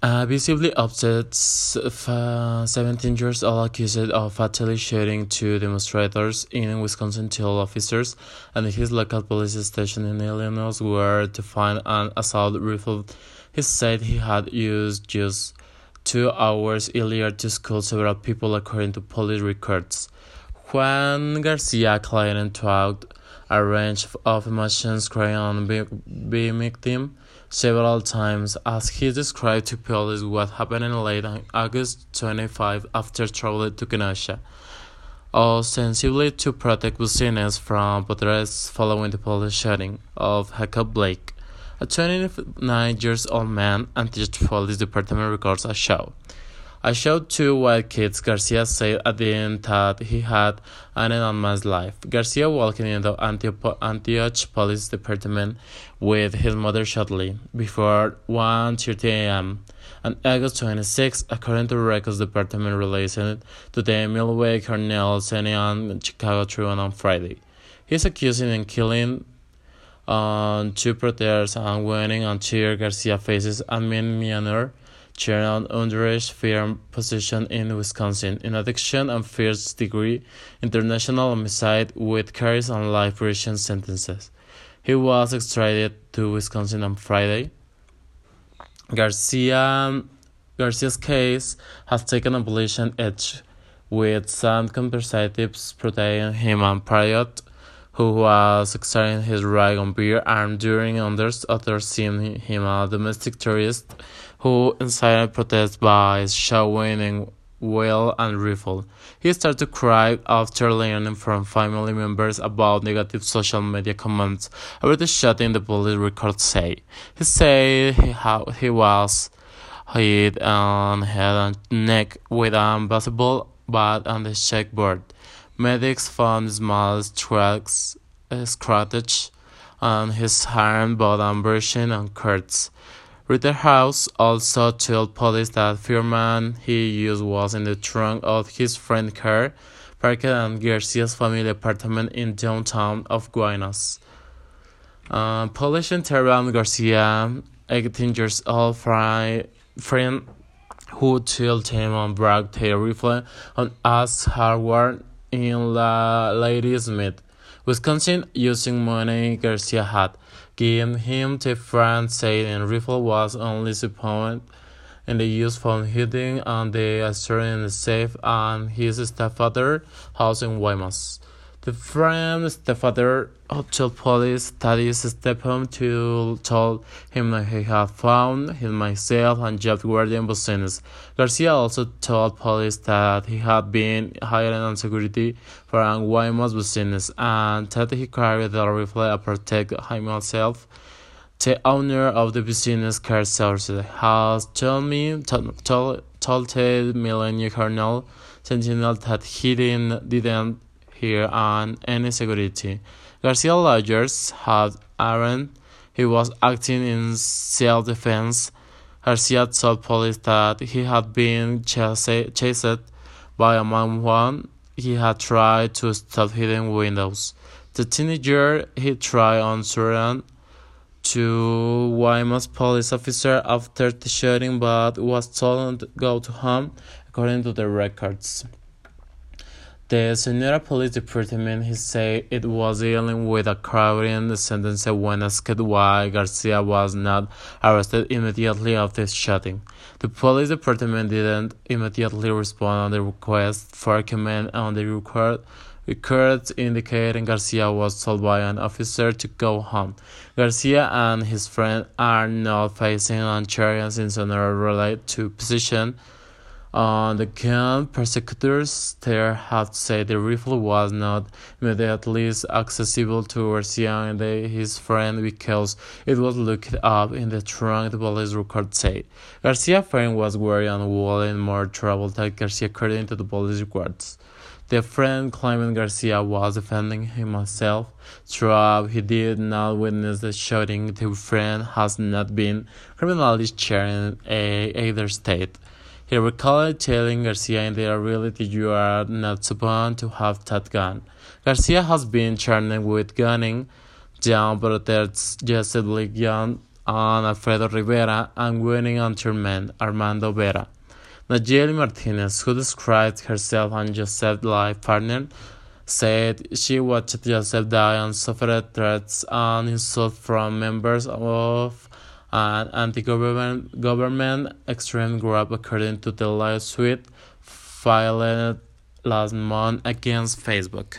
A visibly upset uh, 17 years old accused of fatally shooting two demonstrators in Wisconsin told officers and his local police station in Illinois were to find an assault rifle he said he had used just two hours earlier to kill several people according to police records. Juan Garcia claimed throughout a range of emotions crying on being victim several times as he described to police what happened in late August 25 after traveling to Kenosha, ostensibly to protect business from protests following the police shooting of Jacob Blake, a 29 years old man, Antioch Police Department records a show. I showed two white kids, Garcia said at the end that he had an enormous life. Garcia walked into Antioch Police Department with his mother shortly before 1.30 a.m. on August 26, according to records department released to the Milwaukee Journal and Chicago Tribune on Friday. He's accusing and killing on two protesters and winning on tear Garcia faces a misdemeanor General underage firm position in Wisconsin in addiction and first degree international homicide with carries on life prison sentences. He was extradited to Wisconsin on Friday. Garcia Garcia's case has taken a bullish edge, with some conservatives protecting him and Pryor, who was exerting his right on beer armed during others, others seeing him a domestic terrorist who incited protests by showing a wheel and rifle. He started to cry after learning from family members about negative social media comments about the shooting, the police records say. He said he, he was hit on head and neck with a baseball bat on the checkboard. Medics found small tracks, scratches on his arm, but on and cuts. Rittenhouse also told police that fireman he used was in the trunk of his friend car, parked at Garcia's family apartment in downtown of Guaymas. Uh, police interviewed Garcia, 18 years old friend, who told him on brought their rifle on East Harvard in La Ladysmith, Wisconsin, using money Garcia had given him to France said and rifle was only supported in the use for hiding on the Australian safe and his stepfather house in Guaymas. The friend's stepfather told police that his to tell him that he had found him myself and Jeff Guardian business. Garcia also told police that he had been hired on security for a Guaymas business and that he carried the rifle to protect himself. The owner of the business car services has told me told, told, the Journal Sentinel that he didn't, didn't here on any security. Garcia lawyers had Aaron. He was acting in self-defense. Garcia told police that he had been chased by a man when he had tried to stop hidden windows. The teenager he tried on Suran to Guaymas police officer after the shooting but was told to go to home according to the records. The Sonora Police Department he said it was dealing with a crowding sentence when asked why Garcia was not arrested immediately after shooting. The police department didn't immediately respond on the request for comment on the record. Records indicating Garcia was told by an officer to go home. Garcia and his friend are not facing charges in Sonora related to possession on the gun, prosecutors there have said the rifle was not immediately accessible to Garcia and his friend because it was locked up in the trunk, the police record said. Garcia's friend was wearing and wall in more trouble than Garcia according to the police records. The friend claiming Garcia was defending himself throughout he did not witness the shooting. The friend has not been criminally charged in either state. He recalled telling Garcia in the reality you are not supposed to have that gun. Garcia has been charged with gunning down protests justly gun on Alfredo Rivera and winning interment Armando Vera. Nayeli Martinez, who described herself and Joseph's life partner, said she watched Joseph die and suffered threats and insults from members of an anti-government government extreme group according to the lawsuit filed last month against Facebook.